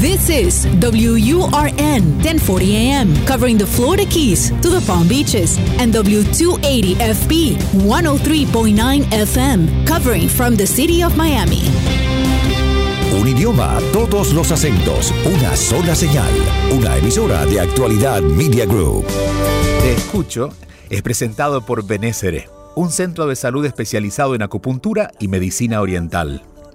This is WURN 1040 AM, covering the Florida Keys to the Palm Beaches, and W280 FB 103.9 FM, covering from the city of Miami. Un idioma, todos los acentos, una sola señal, una emisora de actualidad Media Group. Te escucho es presentado por Benésere, un centro de salud especializado en acupuntura y medicina oriental.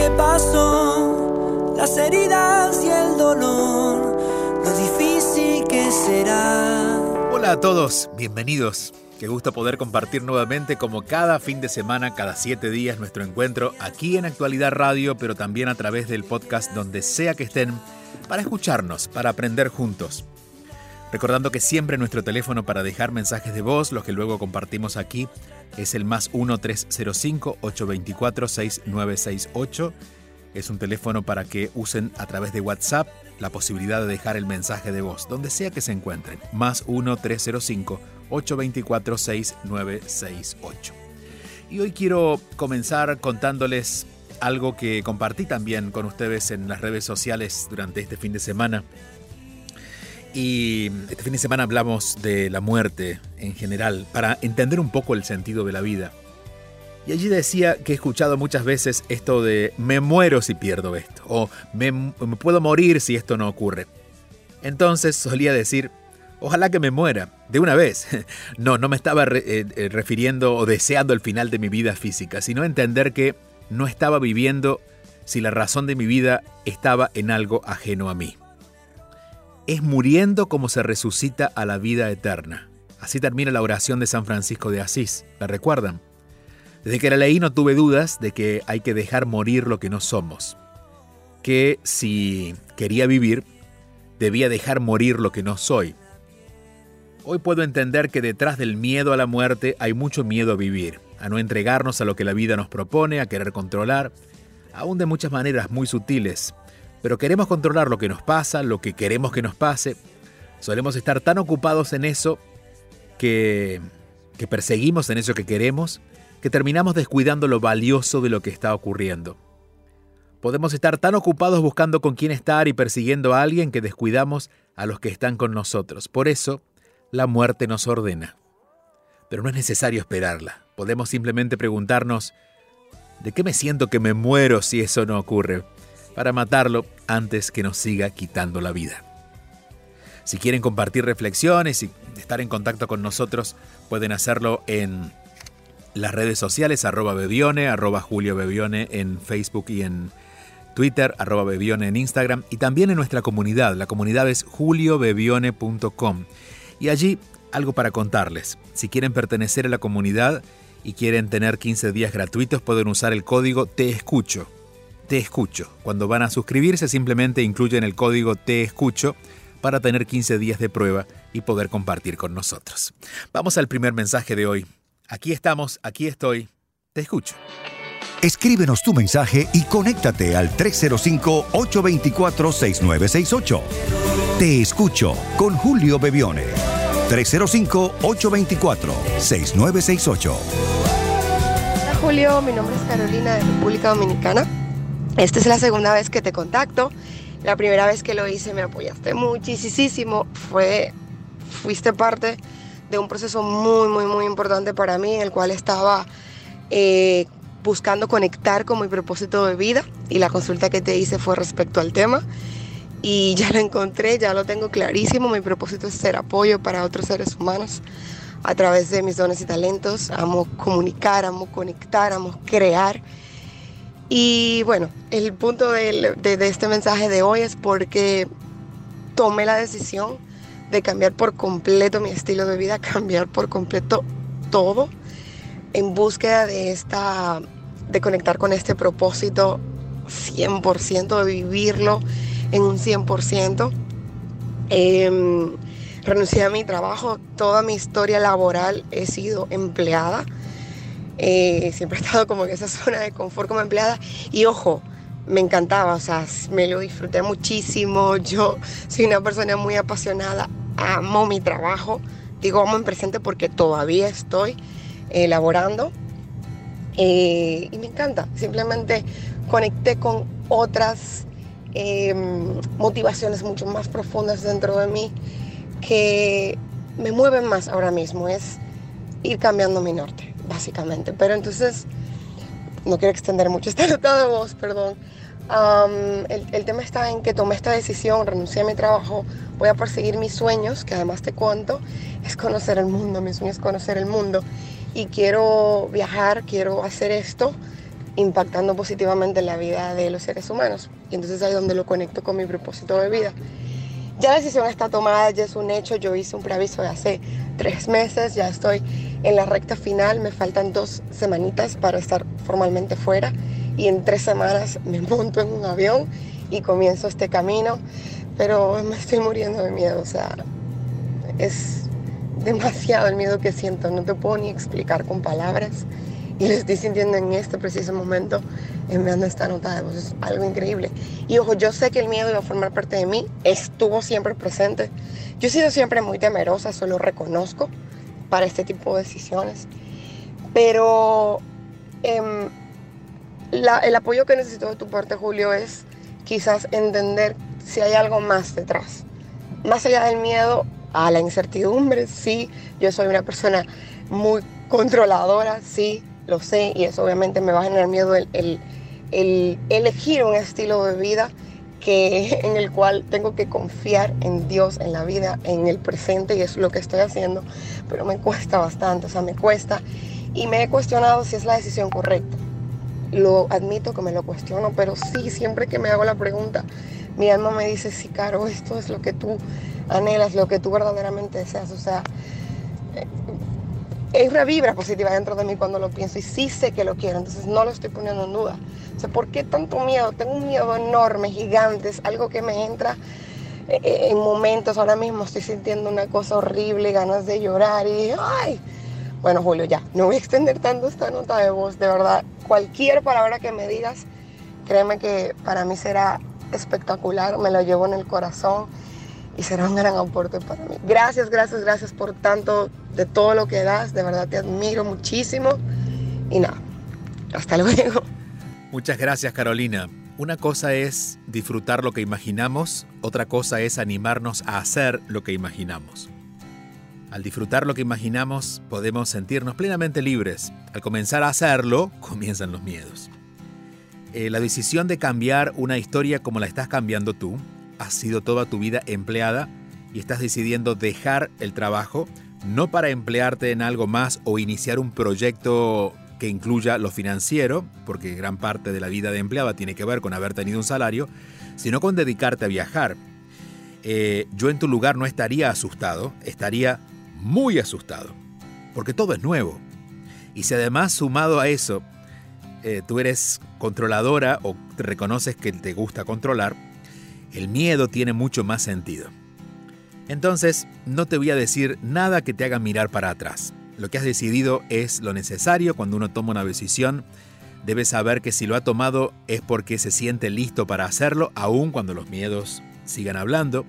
Que pasó, las heridas y el dolor, lo difícil que será. Hola a todos, bienvenidos. Qué gusto poder compartir nuevamente como cada fin de semana, cada siete días, nuestro encuentro aquí en Actualidad Radio, pero también a través del podcast donde sea que estén, para escucharnos, para aprender juntos. Recordando que siempre nuestro teléfono para dejar mensajes de voz, los que luego compartimos aquí, es el más 1-305-824-6968. Es un teléfono para que usen a través de WhatsApp la posibilidad de dejar el mensaje de voz, donde sea que se encuentren. Más 1-305-824-6968. Y hoy quiero comenzar contándoles algo que compartí también con ustedes en las redes sociales durante este fin de semana. Y este fin de semana hablamos de la muerte en general, para entender un poco el sentido de la vida. Y allí decía que he escuchado muchas veces esto de me muero si pierdo esto, o me, puedo morir si esto no ocurre. Entonces solía decir, ojalá que me muera, de una vez. No, no me estaba eh, eh, refiriendo o deseando el final de mi vida física, sino entender que no estaba viviendo si la razón de mi vida estaba en algo ajeno a mí es muriendo como se resucita a la vida eterna. Así termina la oración de San Francisco de Asís. ¿La recuerdan? Desde que la leí no tuve dudas de que hay que dejar morir lo que no somos. Que si quería vivir, debía dejar morir lo que no soy. Hoy puedo entender que detrás del miedo a la muerte hay mucho miedo a vivir, a no entregarnos a lo que la vida nos propone, a querer controlar, aún de muchas maneras muy sutiles, pero queremos controlar lo que nos pasa, lo que queremos que nos pase. Solemos estar tan ocupados en eso que, que perseguimos en eso que queremos, que terminamos descuidando lo valioso de lo que está ocurriendo. Podemos estar tan ocupados buscando con quién estar y persiguiendo a alguien que descuidamos a los que están con nosotros. Por eso, la muerte nos ordena. Pero no es necesario esperarla. Podemos simplemente preguntarnos, ¿de qué me siento que me muero si eso no ocurre? Para matarlo antes que nos siga quitando la vida. Si quieren compartir reflexiones y estar en contacto con nosotros, pueden hacerlo en las redes sociales, arroba Bebione, arroba Julio Bebione en Facebook y en Twitter, arroba Bebione en Instagram y también en nuestra comunidad. La comunidad es juliobebione.com. Y allí algo para contarles. Si quieren pertenecer a la comunidad y quieren tener 15 días gratuitos, pueden usar el código Te Escucho te escucho. Cuando van a suscribirse simplemente incluyen el código Te escucho para tener 15 días de prueba y poder compartir con nosotros. Vamos al primer mensaje de hoy. Aquí estamos, aquí estoy, te escucho. Escríbenos tu mensaje y conéctate al 305-824-6968. Te escucho con Julio Bebione. 305-824-6968. Hola Julio, mi nombre es Carolina de República Dominicana. Esta es la segunda vez que te contacto. La primera vez que lo hice me apoyaste muchísimo. Fue, fuiste parte de un proceso muy, muy, muy importante para mí, en el cual estaba eh, buscando conectar con mi propósito de vida y la consulta que te hice fue respecto al tema. Y ya lo encontré, ya lo tengo clarísimo. Mi propósito es ser apoyo para otros seres humanos a través de mis dones y talentos. Amo comunicar, amo conectar, amo crear y bueno, el punto de, este mensaje de hoy es porque tomé la decisión de cambiar por completo mi estilo de vida, cambiar por completo todo en búsqueda de esta de conectar con este propósito 100% de vivirlo en un 100%. Em, renuncié a mi trabajo, toda mi historia laboral he sido empleada. Eh, siempre he estado como en esa zona de confort como empleada. Y ojo, me encantaba, o sea, me lo disfruté muchísimo. Yo soy una persona muy apasionada, amo mi trabajo. Digo amo en presente porque todavía estoy elaborando. Eh, y me encanta, simplemente conecté con otras em, motivaciones mucho más profundas dentro de mí que me mueven más ahora mismo. Es ir cambiando mi norte, básicamente. Pero entonces, no quiero extender mucho esta nota de voz, perdón el, tema está en que tomé esta decisión, renuncié a mi trabajo, voy a perseguir mis sueños, que además te cuento, es conocer el mundo, mi sueño es conocer el mundo. Y quiero viajar, quiero hacer esto impactando positivamente en la vida de los seres humanos. Y entonces ahí es donde lo conecto con mi propósito de vida. Ya la decisión está tomada, ya es un hecho. Yo hice un preaviso de hace tres meses, ya estoy en la recta final, me faltan dos semanitas para estar formalmente fuera y en tres semanas me monto en un avión y comienzo este camino, pero me estoy muriendo de miedo, o sea, es demasiado el miedo que siento, no te puedo ni explicar con palabras y lo estoy sintiendo en este preciso momento enviando esta nota de voz, es algo increíble. Y ojo, yo sé que el miedo iba a formar parte de mí, estuvo siempre presente, yo he sido siempre muy temerosa, eso lo reconozco para este tipo de decisiones, pero... Eh, el apoyo que necesito de tu parte, Julio, es quizás entender si hay algo más detrás. Más allá del miedo a la incertidumbre, sí, yo soy una persona muy controladora, sí, lo sé, y eso obviamente me va a generar miedo el, el, elegir un estilo de vida que, en el cual tengo que confiar en Dios, en la vida, en el presente, y es lo que estoy haciendo, pero me cuesta bastante, o sea, me cuesta, y me he cuestionado si es la decisión correcta lo admito que me lo cuestiono, pero sí, siempre que me hago la pregunta, mi alma me dice, sí, Caro, esto es lo que tú anhelas, lo que tú verdaderamente deseas. O sea, eh, es una vibra positiva dentro de mí cuando lo pienso y sí sé que lo quiero, entonces no lo estoy poniendo en duda. ¿Por qué tanto miedo? Tengo un miedo enorme, gigante, es algo que me entra eh, eh, en momentos, ahora mismo estoy sintiendo una cosa horrible, ganas de llorar y, ay, bueno, Julio, ya, no voy a extender tanto esta nota de voz, de verdad, cualquier palabra que me digas, créeme que para mí será espectacular, me lo llevo en el corazón y será un gran aporte para mí. Gracias, gracias, gracias por tanto de todo lo que das, de verdad te admiro muchísimo y nada, hasta luego. Muchas gracias Carolina. Una cosa es disfrutar lo que imaginamos, otra cosa es animarnos a hacer lo que imaginamos. Al disfrutar lo que imaginamos, podemos sentirnos plenamente libres. Al comenzar a hacerlo, comienzan los miedos. Eh, la decisión de cambiar una historia como la estás cambiando tú, has sido toda tu vida empleada y estás decidiendo dejar el trabajo, no para emplearte en algo más o iniciar un proyecto que incluya lo financiero, porque gran parte de la vida de empleada tiene que ver con haber tenido un salario, sino con dedicarte a viajar. Eh, yo en tu lugar no estaría asustado, estaría muy asustado, porque todo es nuevo. Y si además sumado a eso, eh, tú eres controladora o te reconoces que te gusta controlar, el miedo tiene mucho más sentido. Entonces, no te voy a decir nada que te haga mirar para atrás. Lo que has decidido es lo necesario cuando uno toma una decisión. Debes saber que si lo ha tomado es porque se siente listo para hacerlo, aun cuando los miedos sigan hablando.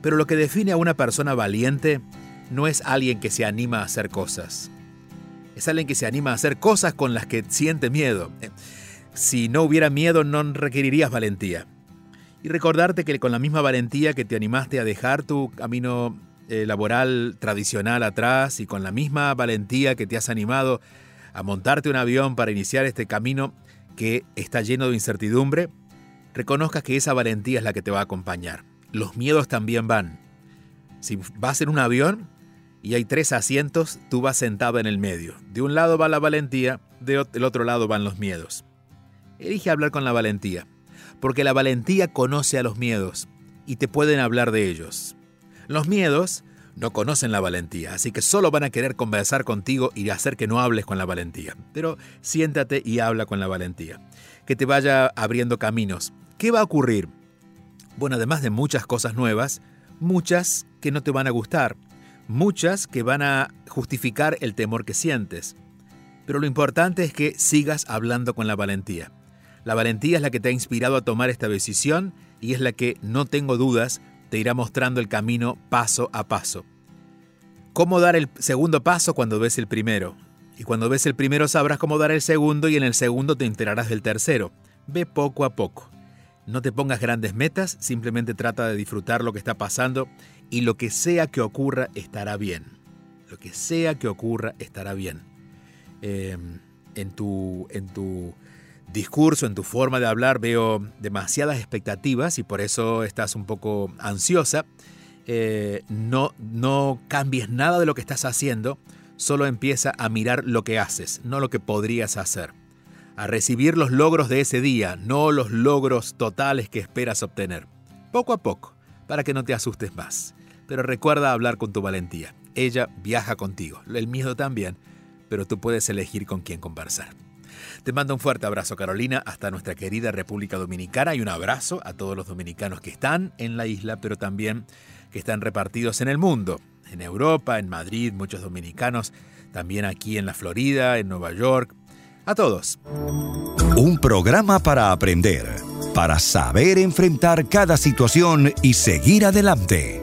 Pero lo que define a una persona valiente no es alguien que se anima a hacer cosas. Es alguien que se anima a hacer cosas con las que siente miedo. Eh, si no hubiera miedo no requerirías valentía. Y recordarte que con la misma valentía que te animaste a dejar tu camino eh, laboral tradicional atrás y con la misma valentía que te has animado a montarte un avión para iniciar este camino que está lleno de incertidumbre, reconozcas que esa valentía es la que te va a acompañar. Los miedos también van. Si vas en un avión, y hay tres asientos, tú vas sentado en el medio. De un lado va la valentía, del otro lado van los miedos. Elige hablar con la valentía, porque la valentía conoce a los miedos y te pueden hablar de ellos. Los miedos no conocen la valentía, así que solo van a querer conversar contigo y hacer que no hables con la valentía. Pero siéntate y habla con la valentía. Que te vaya abriendo caminos. ¿Qué va a ocurrir? Bueno, además de muchas cosas nuevas, muchas que no te van a gustar, muchas que van a justificar el temor que sientes. Pero lo importante es que sigas hablando con la valentía. La valentía es la que te ha inspirado a tomar esta decisión y es la que, no tengo dudas, te irá mostrando el camino paso a paso. ¿Cómo dar el segundo paso cuando ves el primero? Y cuando ves el primero sabrás cómo dar el segundo y en el segundo te enterarás del tercero. Ve poco a poco. No te pongas grandes metas, simplemente trata de disfrutar lo que está pasando y lo que sea que ocurra estará bien. Lo que sea que ocurra estará bien. Eh, en, tu, en tu discurso, en tu forma de hablar, veo demasiadas expectativas y por eso estás un poco ansiosa. Eh, no, no cambies nada de lo que estás haciendo, solo empieza a mirar lo que haces, no lo que podrías hacer. A recibir los logros de ese día, no los logros totales que esperas obtener. Poco a poco, para que no te asustes más. Pero recuerda hablar con tu valentía. Ella viaja contigo, el miedo también, pero tú puedes elegir con quién conversar. Te mando un fuerte abrazo Carolina hasta nuestra querida República Dominicana y un abrazo a todos los dominicanos que están en la isla, pero también que están repartidos en el mundo, en Europa, en Madrid, muchos dominicanos, también aquí en la Florida, en Nueva York, a todos. Un programa para aprender, para saber enfrentar cada situación y seguir adelante.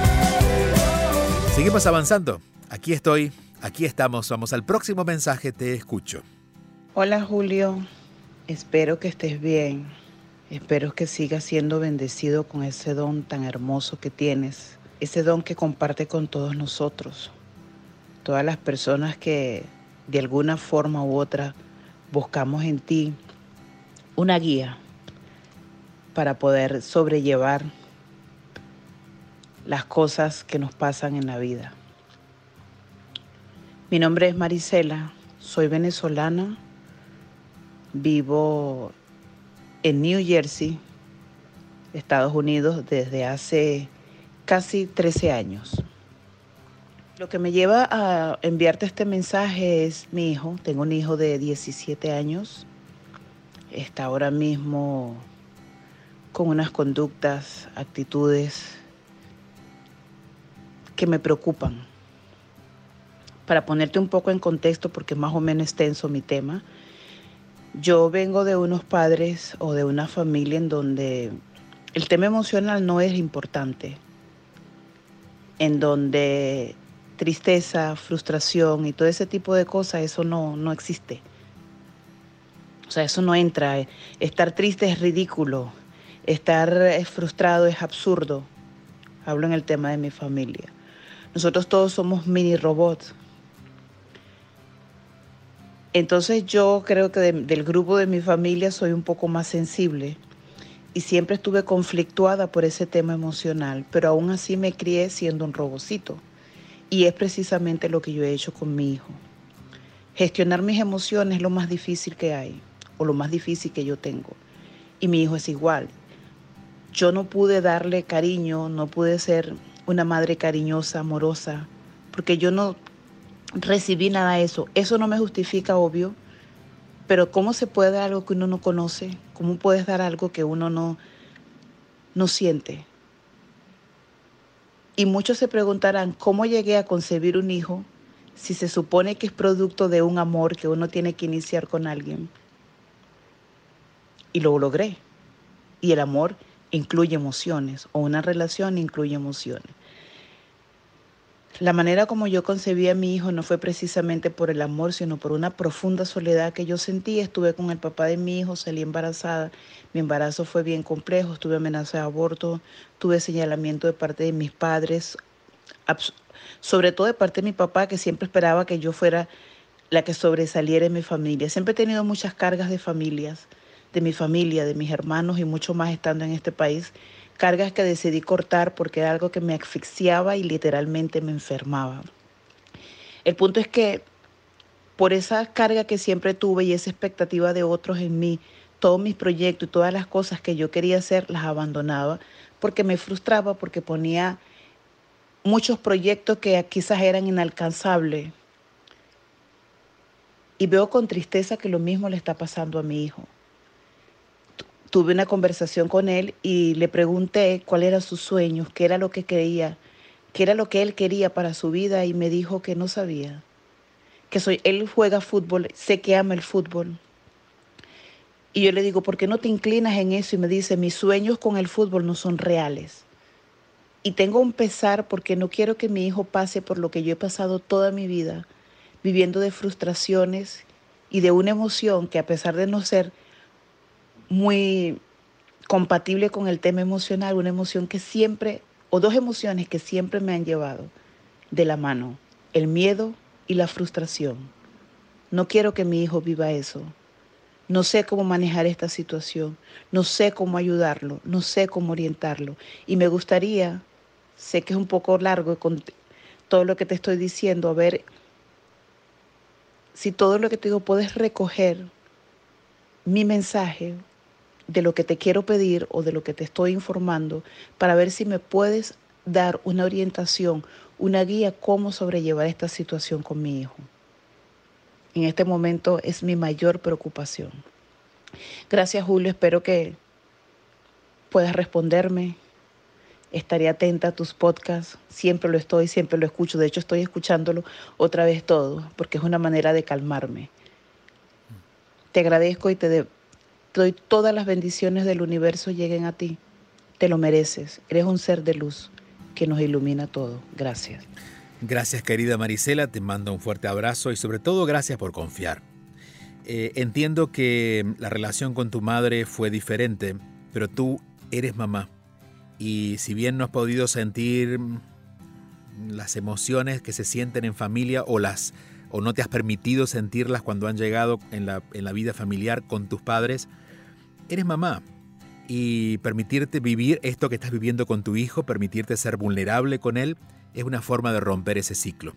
Seguimos avanzando. Aquí estoy, aquí estamos. Vamos al próximo mensaje. Te escucho. Hola Julio, espero que estés bien. Espero que sigas siendo bendecido con ese don tan hermoso que tienes, ese don que comparte con todos nosotros, todas las personas que de alguna forma u otra buscamos en ti una guía para poder sobrellevar las cosas que nos pasan en la vida. Mi nombre es Marisela, soy venezolana, vivo en New Jersey, Estados Unidos, desde hace casi 13 años. Lo que me lleva a enviarte este mensaje es mi hijo. Tengo un hijo de 17 años. Está ahora mismo con unas conductas, actitudes que me preocupan. Para ponerte un poco en contexto, porque más o menos extenso mi tema, yo vengo de unos padres o de una familia en donde el tema emocional no es importante, en donde tristeza, frustración y todo ese tipo de cosas, eso no, no existe. O sea, eso no entra. Estar triste es ridículo, estar frustrado es absurdo. Hablo en el tema de mi familia. Nosotros todos somos mini robots entonces yo creo que del grupo de mi familia soy un poco más sensible y siempre estuve conflictuada por ese tema emocional, pero aún así me crié siendo un robocito. Y es precisamente lo que yo he hecho con mi hijo. Gestionar mis emociones es lo más difícil que hay, o lo más difícil que yo tengo. Y mi hijo es igual. Yo no pude darle cariño, no pude ser una madre cariñosa, amorosa, porque yo no recibí nada de eso. Eso no me justifica, obvio, pero ¿cómo se puede dar algo que uno no conoce? ¿Cómo puedes dar algo que uno no, no siente? Y muchos se preguntarán, ¿cómo llegué a concebir un hijo si se supone que es producto de un amor que uno tiene que iniciar con alguien? Y lo logré. Y el amor incluye emociones, o una relación incluye emociones. La manera como yo concebí a mi hijo no fue precisamente por el amor, sino por una profunda soledad que yo sentí. Estuve con el papá de mi hijo, salí embarazada. Mi embarazo fue bien complejo, estuve amenaza de aborto, tuve señalamiento de parte de mis padres, sobre todo de parte de mi papá, que siempre esperaba que yo fuera la que sobresaliera en mi familia. Siempre he tenido muchas cargas de familias. De mi familia, de mis hermanos y mucho más estando en este país. Cargas que decidí cortar porque era algo que me asfixiaba y literalmente me enfermaba. El punto es que por esa carga que siempre tuve y esa expectativa de otros en mí, todos mis proyectos y todas las cosas que yo quería hacer las abandonaba porque me frustraba, porque ponía muchos proyectos que quizás eran inalcanzables. Y veo con tristeza que lo mismo le está pasando a mi hijo. Tuve una conversación con él y le pregunté cuál eran sus sueños, qué era lo que quería, qué era lo que él quería para su vida y me dijo que no sabía. Que soy, él juega fútbol, sé que ama el fútbol. Y yo le digo, ¿por qué no te inclinas en eso? Y me dice, mis sueños con el fútbol no son reales. Y tengo un pesar porque no quiero que mi hijo pase por lo que yo he pasado toda mi vida, viviendo de frustraciones y de una emoción que a pesar de no ser muy compatible con el tema emocional, una emoción que siempre, o dos emociones que siempre me han llevado de la mano, el miedo y la frustración. No quiero que mi hijo viva eso. No sé cómo manejar esta situación, no sé cómo ayudarlo, no sé cómo orientarlo. Y me gustaría, sé que es un poco largo con todo lo que te estoy diciendo, a ver si todo lo que te digo puedes recoger mi mensaje de lo que te quiero pedir o de lo que te estoy informando para ver si me puedes dar una orientación, una guía cómo sobrellevar esta situación con mi hijo. En este momento es mi mayor preocupación. Gracias Julio, espero que puedas responderme. Estaré atenta a tus podcasts, siempre lo estoy, siempre lo escucho. De hecho, estoy escuchándolo otra vez todo, porque es una manera de calmarme. Te agradezco y te doy todas las bendiciones del universo lleguen a ti. Te lo mereces. Eres un ser de luz que nos ilumina todo. Gracias. Gracias querida Marisela, te mando un fuerte abrazo y sobre todo gracias por confiar. Eh, entiendo que la relación con tu madre fue diferente, pero tú eres mamá y si bien no has podido sentir las emociones que se sienten en familia o las o no te has permitido sentirlas cuando han llegado en la, en la vida familiar con tus padres, eres mamá. Y permitirte vivir esto que estás viviendo con tu hijo, permitirte ser vulnerable con él, es una forma de romper ese ciclo.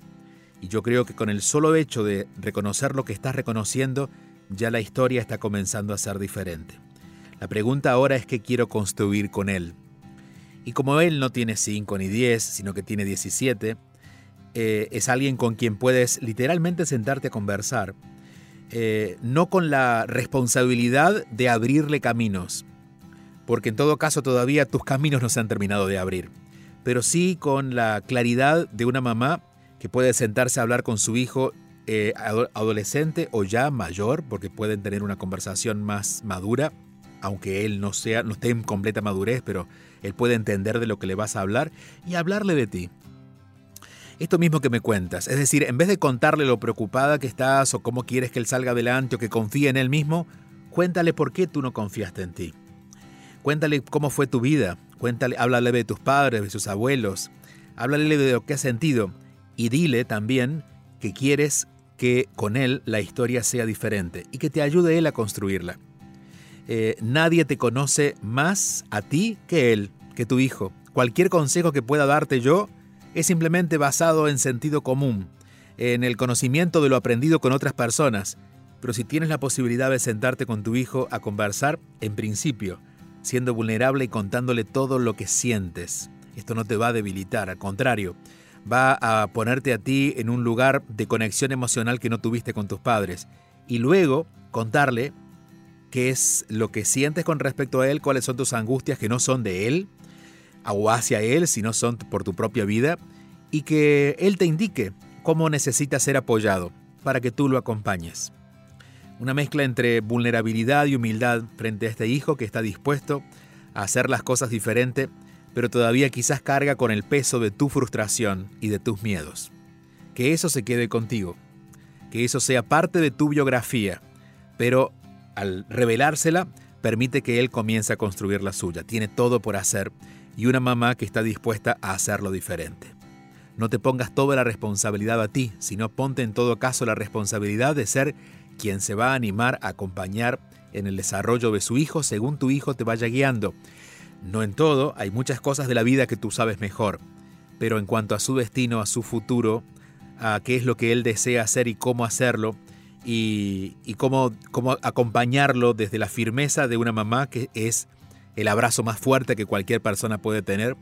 Y yo creo que con el solo hecho de reconocer lo que estás reconociendo, ya la historia está comenzando a ser diferente. La pregunta ahora es qué quiero construir con él. Y como él no tiene 5 ni 10, sino que tiene 17, eh, es alguien con quien puedes literalmente sentarte a conversar, eh, no con la responsabilidad de abrirle caminos, porque en todo caso todavía tus caminos no se han terminado de abrir, pero sí con la claridad de una mamá que puede sentarse a hablar con su hijo eh, adolescente o ya mayor, porque pueden tener una conversación más madura, aunque él no sea, no esté en completa madurez, pero él puede entender de lo que le vas a hablar y hablarle de ti. Esto mismo que me cuentas, es decir, en vez de contarle lo preocupada que estás o cómo quieres que él salga adelante o que confíe en él mismo, cuéntale por qué tú no confiaste en ti. Cuéntale cómo fue tu vida, cuéntale, háblale de tus padres, de sus abuelos, háblale de lo que has sentido y dile también que quieres que con él la historia sea diferente y que te ayude él a construirla. Eh, nadie te conoce más a ti que él, que tu hijo. Cualquier consejo que pueda darte yo es simplemente basado en sentido común, en el conocimiento de lo aprendido con otras personas. Pero si tienes la posibilidad de sentarte con tu hijo a conversar, en principio, siendo vulnerable y contándole todo lo que sientes, esto no te va a debilitar, al contrario, va a ponerte a ti en un lugar de conexión emocional que no tuviste con tus padres. Y luego contarle qué es lo que sientes con respecto a Él, cuáles son tus angustias que no son de Él o hacia Él, sino son por tu propia vida, y que Él te indique cómo necesita ser apoyado para que tú lo acompañes. Una mezcla entre vulnerabilidad y humildad frente a este hijo que está dispuesto a hacer las cosas diferente, pero todavía quizás carga con el peso de tu frustración y de tus miedos. Que eso se quede contigo, que eso sea parte de tu biografía, pero al revelársela, permite que él comience a construir la suya. Tiene todo por hacer y una mamá que está dispuesta a hacerlo diferente. No te pongas toda la responsabilidad a ti, sino ponte en todo caso la responsabilidad de ser quien se va a animar a acompañar en el desarrollo de su hijo según tu hijo te vaya guiando. No en todo, hay muchas cosas de la vida que tú sabes mejor, pero en cuanto a su destino, a su futuro, a qué es lo que él desea hacer y cómo hacerlo, y, cómo, cómo acompañarlo desde la firmeza de una mamá que es el abrazo más fuerte que cualquier persona puede tener,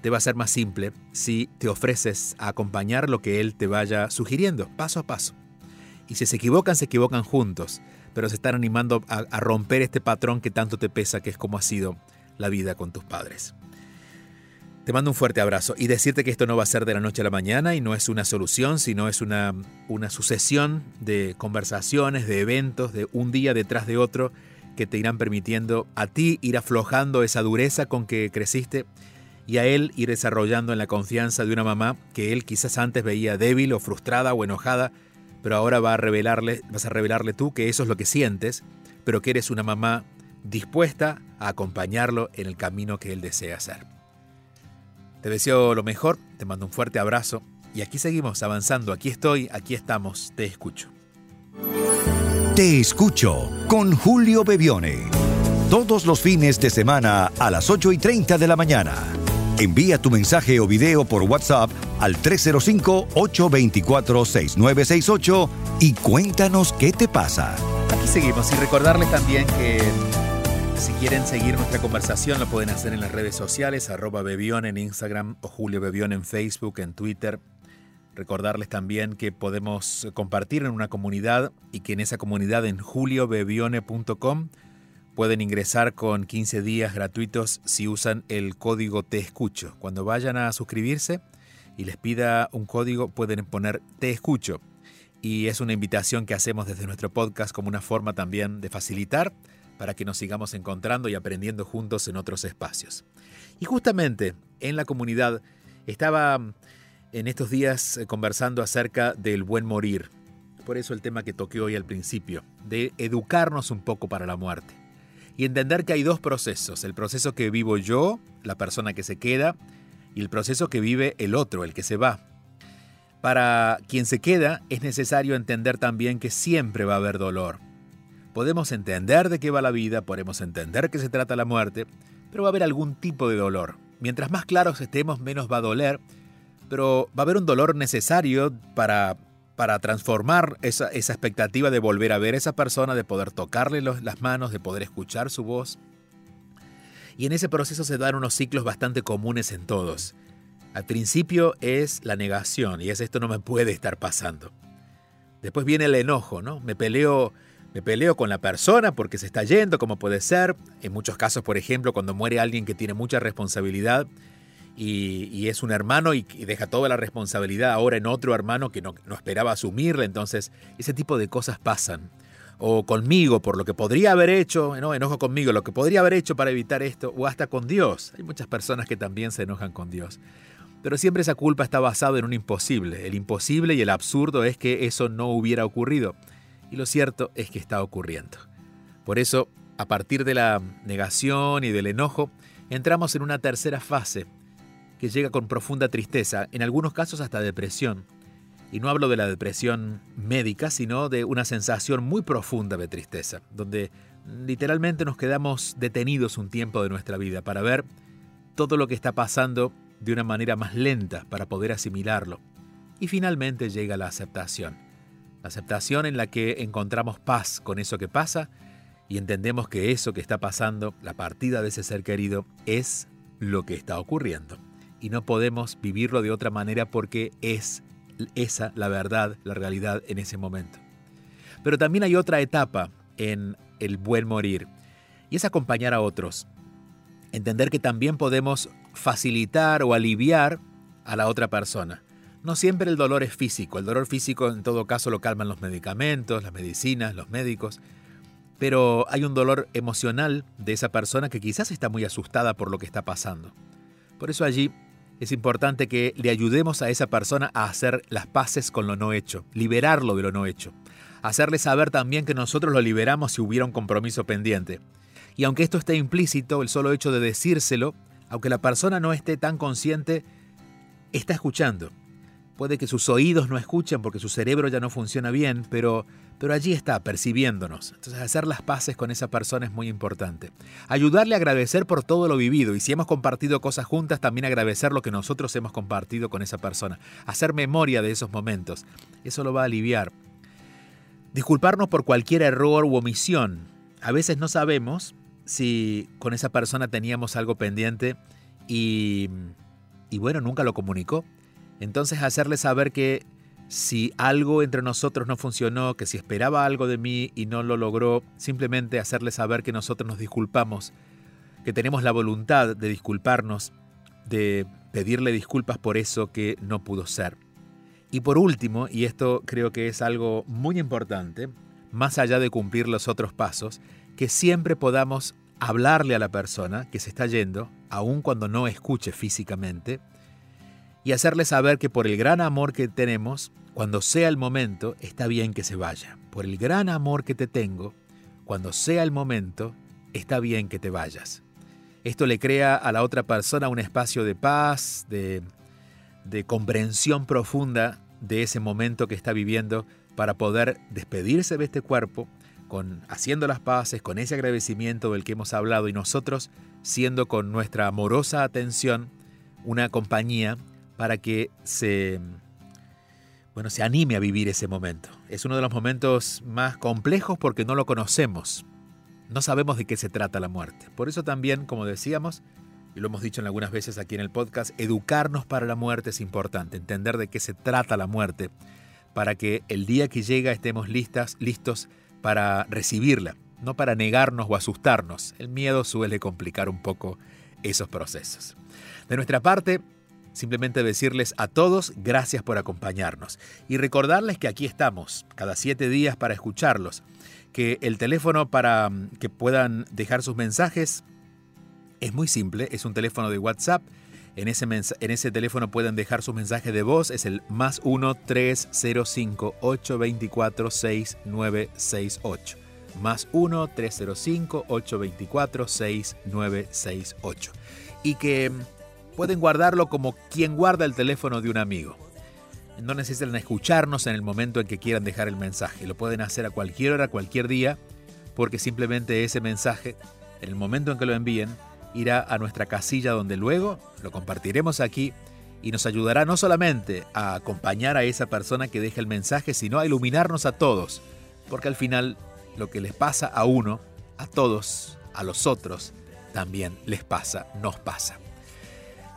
te va a ser más simple si te ofreces a acompañar lo que él te vaya sugiriendo, paso a paso. Y si se equivocan, se equivocan juntos, pero se están animando a, romper este patrón que tanto te pesa, que es como ha sido la vida con tus padres. Te mando un fuerte abrazo y decirte que esto no va a ser de la noche a la mañana y no es una solución, sino es una, una sucesión de conversaciones, de eventos, de un día detrás de otro que te irán permitiendo a ti ir aflojando esa dureza con que creciste y a él ir desarrollando en la confianza de una mamá que él quizás antes veía débil o frustrada o enojada, pero ahora va a revelarle, vas a revelarle tú que eso es lo que sientes, pero que eres una mamá dispuesta a acompañarlo en el camino que él desea hacer. Te deseo lo mejor, te mando un fuerte abrazo y aquí seguimos avanzando, aquí estoy, aquí estamos, te escucho. Te escucho con Julio Bebione. Todos los fines de semana a las 8 y 30 de la mañana. Envía tu mensaje o video por WhatsApp al 305-824-6968 y cuéntanos qué te pasa. Aquí seguimos y recordarles también que si quieren seguir nuestra conversación, lo pueden hacer en las redes sociales, arroba Bebión en Instagram o Julio Bebión en Facebook, en Twitter. Recordarles también que podemos compartir en una comunidad y que en esa comunidad en juliobebione.com pueden ingresar con 15 días gratuitos si usan el código Te Escucho. Cuando vayan a suscribirse y les pida un código, pueden poner Te Escucho. Y es una invitación que hacemos desde nuestro podcast como una forma también de facilitar para que nos sigamos encontrando y aprendiendo juntos en otros espacios. Y justamente en la comunidad estaba en estos días eh, conversando acerca del buen morir. Por eso el tema que toqué hoy al principio, de educarnos un poco para la muerte. Y entender que hay dos procesos, el proceso que vivo yo, la persona que se queda, y el proceso que vive el otro, el que se va. Para quien se queda es necesario entender también que siempre va a haber dolor, Podemos entender de qué va la vida, podemos entender que se trata la muerte, pero va a haber algún tipo de dolor. Mientras más claros estemos, menos va a doler, pero va a haber un dolor necesario para, para transformar esa, esa expectativa de volver a ver a esa persona, de poder tocarle las manos, de poder escuchar su voz. Y en ese proceso se dan unos ciclos bastante comunes en todos. Al principio es la negación, y es esto no me puede estar pasando. Después viene el enojo, ¿no? Me peleo me peleo con la persona porque se está yendo, como puede ser. En muchos casos, por ejemplo, cuando muere alguien que tiene mucha responsabilidad y, es un hermano y, deja toda la responsabilidad ahora en otro hermano que no, esperaba asumirla. Entonces, ese tipo de cosas pasan. O conmigo, por lo que podría haber hecho, no, enojo conmigo, lo que podría haber hecho para evitar esto, o hasta con Dios. Hay muchas personas que también se enojan con Dios. Pero siempre esa culpa está basada en un imposible. El imposible y el absurdo es que eso no hubiera ocurrido y lo cierto es que está ocurriendo. Por eso, a partir de la negación y del enojo, entramos en una tercera fase que llega con profunda tristeza, en algunos casos hasta depresión. Y no hablo de la depresión médica, sino de una sensación muy profunda de tristeza, donde literalmente nos quedamos detenidos un tiempo de nuestra vida para ver todo lo que está pasando de una manera más lenta para poder asimilarlo. Y finalmente llega la aceptación aceptación en la que encontramos paz con eso que pasa y entendemos que eso que está pasando, la partida de ese ser querido, es lo que está ocurriendo. Y no podemos vivirlo de otra manera porque es esa la verdad, la realidad en ese momento. Pero también hay otra etapa en el buen morir y es acompañar a otros. Entender que también podemos facilitar o aliviar a la otra persona. No siempre el dolor es físico, el dolor físico en todo caso lo calman los medicamentos, las medicinas, los médicos, pero hay un dolor emocional de esa persona que quizás está muy asustada por lo que está pasando. Por eso allí es importante que le ayudemos a esa persona a hacer las paces con lo no hecho, liberarlo de lo no hecho, hacerle saber también que nosotros lo liberamos si hubiera un compromiso pendiente. Y aunque esto esté implícito, el solo hecho de decírselo, aunque la persona no esté tan consciente, está escuchando puede que sus oídos no escuchen porque su cerebro ya no funciona bien, pero, pero allí está, percibiéndonos. Entonces hacer las paces con esa persona es muy importante. Ayudarle a agradecer por todo lo vivido y si hemos compartido cosas juntas, también agradecer lo que nosotros hemos compartido con esa persona. Hacer memoria de esos momentos. Eso lo va a aliviar. Disculparnos por cualquier error u omisión. A veces no sabemos si con esa persona teníamos algo pendiente y, y bueno, nunca lo comunicó. Entonces hacerle saber que si algo entre nosotros no funcionó, que si esperaba algo de mí y no lo logró, simplemente hacerle saber que nosotros nos disculpamos, que tenemos la voluntad de disculparnos, de pedirle disculpas por eso que no pudo ser. Y por último, y esto creo que es algo muy importante, más allá de cumplir los otros pasos, que siempre podamos hablarle a la persona que se está yendo, aun cuando no escuche físicamente, y hacerle saber que por el gran amor que tenemos, cuando sea el momento, está bien que se vaya. Por el gran amor que te tengo, cuando sea el momento, está bien que te vayas. Esto le crea a la otra persona un espacio de paz, de, de comprensión profunda de ese momento que está viviendo para poder despedirse de este cuerpo, con haciendo las paces, con ese agradecimiento del que hemos hablado y nosotros siendo con nuestra amorosa atención una compañía para que se, bueno, se anime a vivir ese momento. Es uno de los momentos más complejos porque no lo conocemos. No sabemos de qué se trata la muerte. Por eso también, como decíamos, y lo hemos dicho en algunas veces aquí en el podcast, educarnos para la muerte es importante, entender de qué se trata la muerte, para que el día que llega estemos listas, listos para recibirla, no para negarnos o asustarnos. El miedo suele complicar un poco esos procesos. De nuestra parte, Simplemente decirles a todos gracias por acompañarnos y recordarles que aquí estamos cada siete días para escucharlos, que el teléfono para mm, que puedan dejar sus mensajes es muy simple, es un teléfono de WhatsApp. En ese, en ese teléfono pueden dejar sus mensajes de voz, es el más 1-305-824-6968. Más 1-305-824-6968. Y que mm, pueden guardarlo como quien guarda el teléfono de un amigo. No necesitan escucharnos en el momento en que quieran dejar el mensaje. Lo pueden hacer a cualquier hora, cualquier día, porque simplemente ese mensaje, en el momento en que lo envíen, irá a nuestra casilla donde luego lo compartiremos aquí y nos ayudará no solamente a acompañar a esa persona que deja el mensaje, sino a iluminarnos a todos, porque al final lo que les pasa a uno, a todos, a los otros, también les pasa, nos pasa.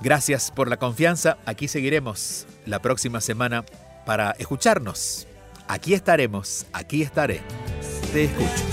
Gracias por la confianza. Aquí seguiremos la próxima semana para escucharnos. Aquí estaremos, aquí estaré. Te escucho.